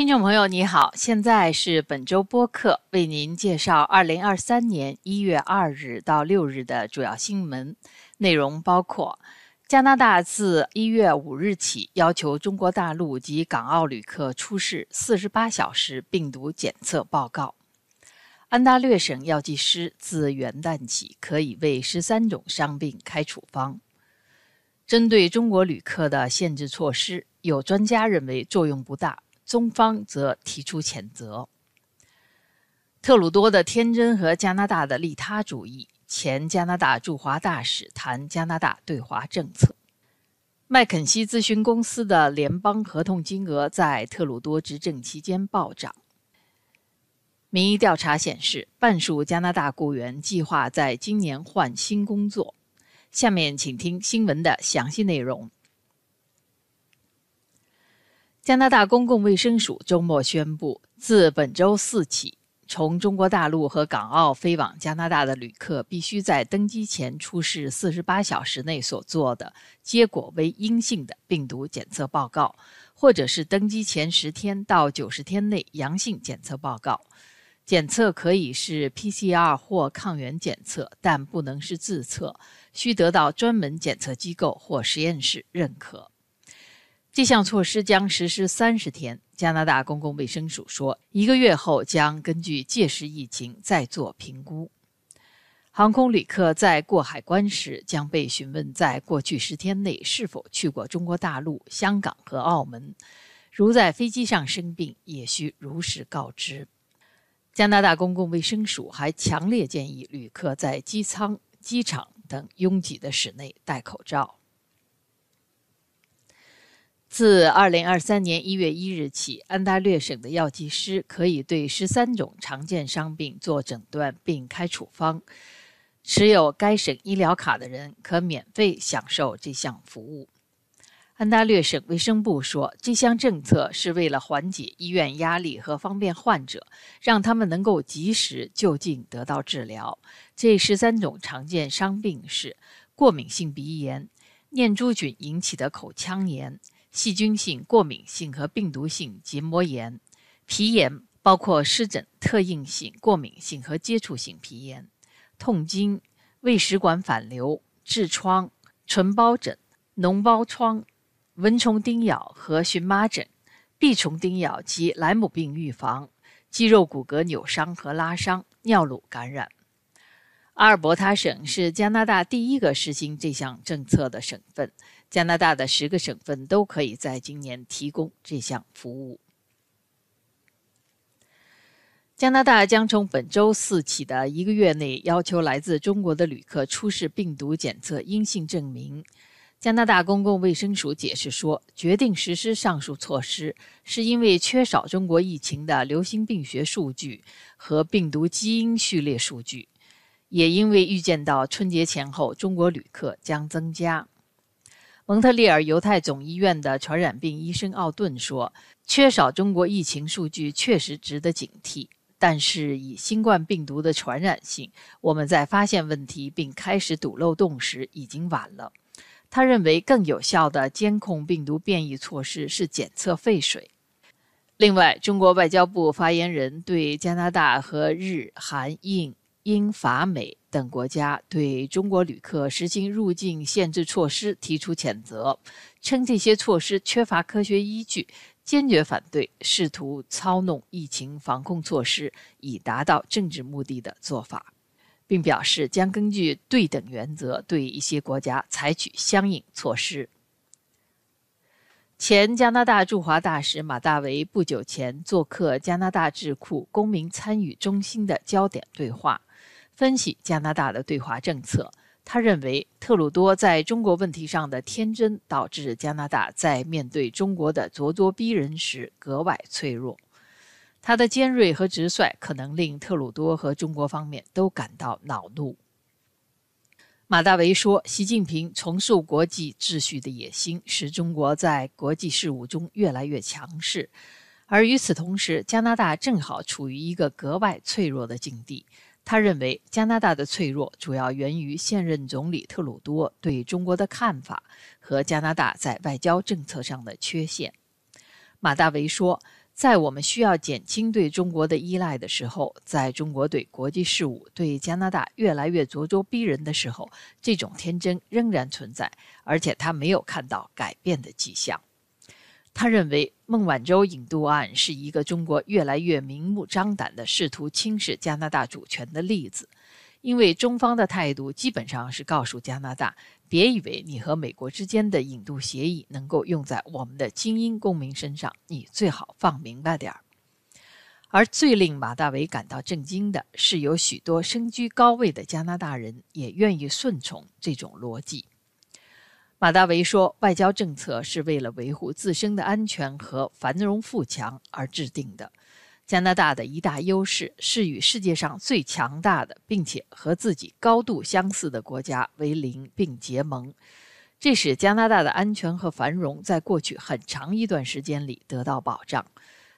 听众朋友，你好，现在是本周播客，为您介绍二零二三年一月二日到六日的主要新闻内容，包括：加拿大自一月五日起要求中国大陆及港澳旅客出示四十八小时病毒检测报告；安大略省药剂师自元旦起可以为十三种伤病开处方；针对中国旅客的限制措施，有专家认为作用不大。中方则提出谴责。特鲁多的天真和加拿大的利他主义。前加拿大驻华大使谈加拿大对华政策。麦肯锡咨询公司的联邦合同金额在特鲁多执政期间暴涨。民意调查显示，半数加拿大雇员计划在今年换新工作。下面请听新闻的详细内容。加拿大公共卫生署周末宣布，自本周四起，从中国大陆和港澳飞往加拿大的旅客必须在登机前出示四十八小时内所做的结果为阴性的病毒检测报告，或者是登机前十天到九十天内阳性检测报告。检测可以是 PCR 或抗原检测，但不能是自测，需得到专门检测机构或实验室认可。这项措施将实施三十天。加拿大公共卫生署说，一个月后将根据届时疫情再做评估。航空旅客在过海关时将被询问，在过去十天内是否去过中国大陆、香港和澳门。如在飞机上生病，也需如实告知。加拿大公共卫生署还强烈建议旅客在机舱、机场等拥挤的室内戴口罩。自二零二三年一月一日起，安大略省的药剂师可以对十三种常见伤病做诊断并开处方。持有该省医疗卡的人可免费享受这项服务。安大略省卫生部说，这项政策是为了缓解医院压力和方便患者，让他们能够及时就近得到治疗。这十三种常见伤病是过敏性鼻炎、念珠菌引起的口腔炎。细菌性、过敏性和病毒性结膜炎、皮炎包括湿疹、特应性、过敏性和接触性皮炎、痛经、胃食管反流、痔疮、唇疱疹、脓疱疮、蚊虫叮咬和荨麻疹、蜱虫叮咬及莱姆病预防、肌肉骨骼扭伤和拉伤、尿路感染。阿尔伯塔省是加拿大第一个实行这项政策的省份。加拿大的十个省份都可以在今年提供这项服务。加拿大将从本周四起的一个月内要求来自中国的旅客出示病毒检测阴性证明。加拿大公共卫生署解释说，决定实施上述措施是因为缺少中国疫情的流行病学数据和病毒基因序列数据，也因为预见到春节前后中国旅客将增加。蒙特利尔犹太总医院的传染病医生奥顿说：“缺少中国疫情数据确实值得警惕，但是以新冠病毒的传染性，我们在发现问题并开始堵漏洞时已经晚了。”他认为更有效的监控病毒变异措施是检测废水。另外，中国外交部发言人对加拿大和日、韩、印。英法美等国家对中国旅客实行入境限制措施提出谴责，称这些措施缺乏科学依据，坚决反对试图操弄疫情防控措施以达到政治目的的做法，并表示将根据对等原则对一些国家采取相应措施。前加拿大驻华大使马大维不久前做客加拿大智库公民参与中心的焦点对话。分析加拿大的对华政策，他认为特鲁多在中国问题上的天真导致加拿大在面对中国的咄咄逼人时格外脆弱。他的尖锐和直率可能令特鲁多和中国方面都感到恼怒。马大维说：“习近平重塑国际秩序的野心使中国在国际事务中越来越强势，而与此同时，加拿大正好处于一个格外脆弱的境地。”他认为，加拿大的脆弱主要源于现任总理特鲁多对中国的看法和加拿大在外交政策上的缺陷。马大维说，在我们需要减轻对中国的依赖的时候，在中国对国际事务、对加拿大越来越咄咄逼人的时候，这种天真仍然存在，而且他没有看到改变的迹象。他认为孟晚舟引渡案是一个中国越来越明目张胆地试图轻视加拿大主权的例子，因为中方的态度基本上是告诉加拿大：别以为你和美国之间的引渡协议能够用在我们的精英公民身上，你最好放明白点儿。而最令马大维感到震惊的是，有许多身居高位的加拿大人也愿意顺从这种逻辑。马大维说：“外交政策是为了维护自身的安全和繁荣富强而制定的。加拿大的一大优势是与世界上最强大的，并且和自己高度相似的国家为邻并结盟，这使加拿大的安全和繁荣在过去很长一段时间里得到保障。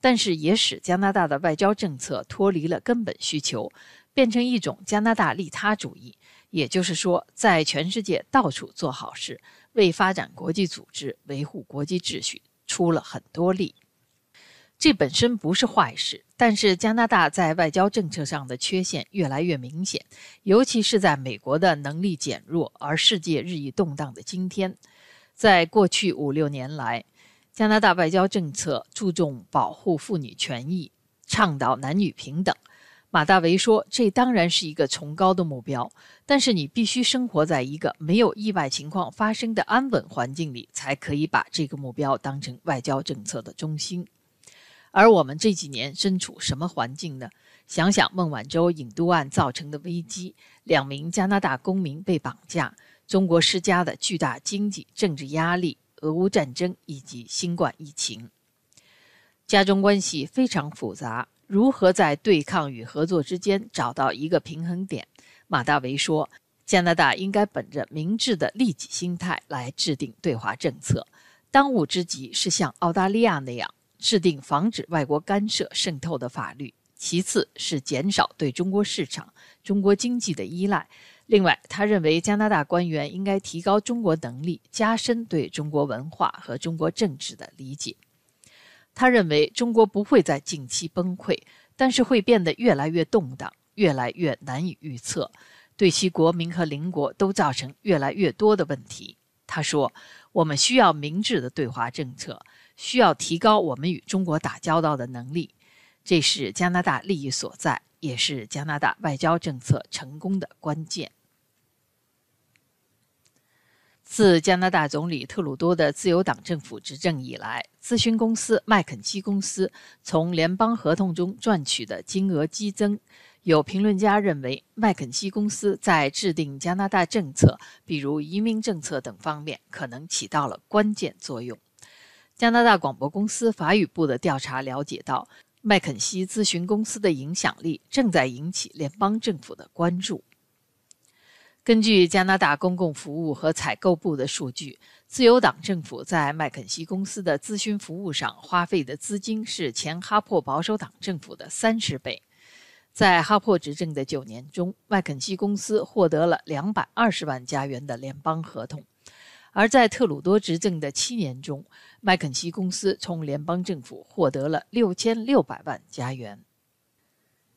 但是，也使加拿大的外交政策脱离了根本需求，变成一种加拿大利他主义，也就是说，在全世界到处做好事。”为发展国际组织、维护国际秩序出了很多力，这本身不是坏事。但是加拿大在外交政策上的缺陷越来越明显，尤其是在美国的能力减弱而世界日益动荡的今天。在过去五六年来，加拿大外交政策注重保护妇女权益，倡导男女平等。马大维说：“这当然是一个崇高的目标，但是你必须生活在一个没有意外情况发生的安稳环境里，才可以把这个目标当成外交政策的中心。而我们这几年身处什么环境呢？想想孟晚舟引渡案造成的危机，两名加拿大公民被绑架，中国施加的巨大经济政治压力，俄乌战争以及新冠疫情，家中关系非常复杂。”如何在对抗与合作之间找到一个平衡点？马大维说：“加拿大应该本着明智的利己心态来制定对华政策。当务之急是像澳大利亚那样制定防止外国干涉渗透的法律；其次是减少对中国市场、中国经济的依赖。另外，他认为加拿大官员应该提高中国能力，加深对中国文化和中国政治的理解。”他认为中国不会在近期崩溃，但是会变得越来越动荡，越来越难以预测，对其国民和邻国都造成越来越多的问题。他说：“我们需要明智的对华政策，需要提高我们与中国打交道的能力，这是加拿大利益所在，也是加拿大外交政策成功的关键。”自加拿大总理特鲁多的自由党政府执政以来，咨询公司麦肯锡公司从联邦合同中赚取的金额激增。有评论家认为，麦肯锡公司在制定加拿大政策，比如移民政策等方面，可能起到了关键作用。加拿大广播公司法语部的调查了解到，麦肯锡咨询公司的影响力正在引起联邦政府的关注。根据加拿大公共服务和采购部的数据，自由党政府在麦肯锡公司的咨询服务上花费的资金是前哈珀保守党政府的三十倍。在哈珀执政的九年中，麦肯锡公司获得了两百二十万加元的联邦合同；而在特鲁多执政的七年中，麦肯锡公司从联邦政府获得了六千六百万加元。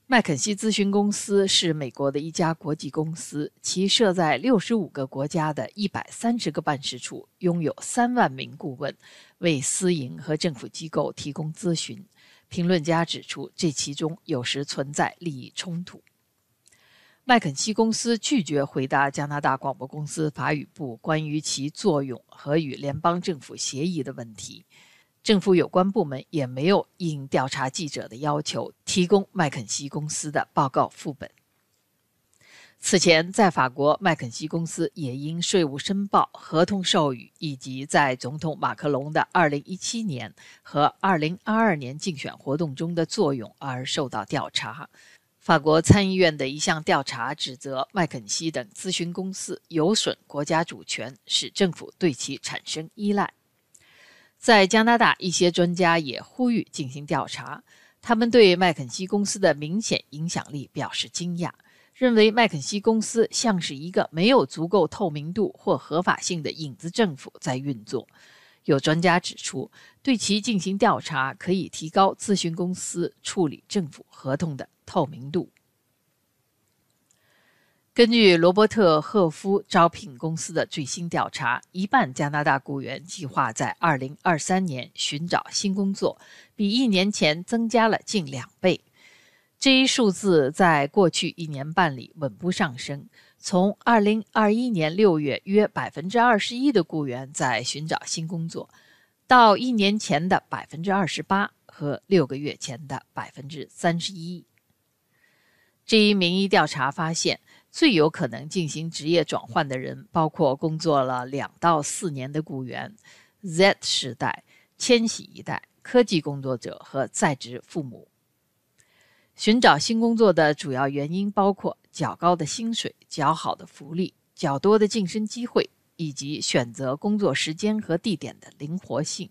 麦肯锡咨询公司是美国的一家国际公司，其设在六十五个国家的一百三十个办事处，拥有三万名顾问，为私营和政府机构提供咨询。评论家指出，这其中有时存在利益冲突。麦肯锡公司拒绝回答加拿大广播公司法语部关于其作用和与联邦政府协议的问题。政府有关部门也没有应调查记者的要求提供麦肯锡公司的报告副本。此前，在法国，麦肯锡公司也因税务申报、合同授予以及在总统马克龙的2017年和2022年竞选活动中的作用而受到调查。法国参议院的一项调查指责麦肯锡等咨询公司有损国家主权，使政府对其产生依赖。在加拿大，一些专家也呼吁进行调查。他们对麦肯锡公司的明显影响力表示惊讶，认为麦肯锡公司像是一个没有足够透明度或合法性的影子政府在运作。有专家指出，对其进行调查可以提高咨询公司处理政府合同的透明度。根据罗伯特·赫夫招聘公司的最新调查，一半加拿大雇员计划在2023年寻找新工作，比一年前增加了近两倍。这一数字在过去一年半里稳步上升，从2021年6月约21%的雇员在寻找新工作，到一年前的28%和六个月前的31%。这一民意调查发现。最有可能进行职业转换的人，包括工作了两到四年的雇员、Z 时代、千禧一代、科技工作者和在职父母。寻找新工作的主要原因包括较高的薪水、较好的福利、较多的晋升机会，以及选择工作时间和地点的灵活性。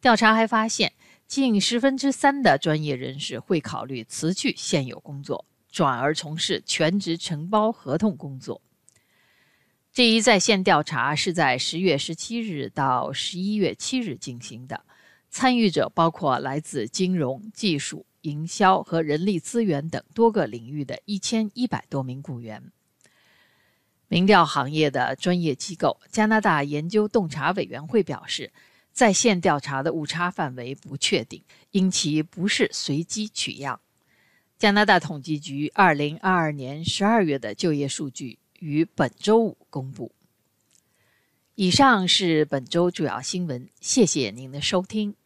调查还发现，近十分之三的专业人士会考虑辞去现有工作。转而从事全职承包合同工作。这一在线调查是在十月十七日到十一月七日进行的，参与者包括来自金融、技术、营销和人力资源等多个领域的一千一百多名雇员。民调行业的专业机构加拿大研究洞察委员会表示，在线调查的误差范围不确定，因其不是随机取样。加拿大统计局二零二二年十二月的就业数据于本周五公布。以上是本周主要新闻，谢谢您的收听。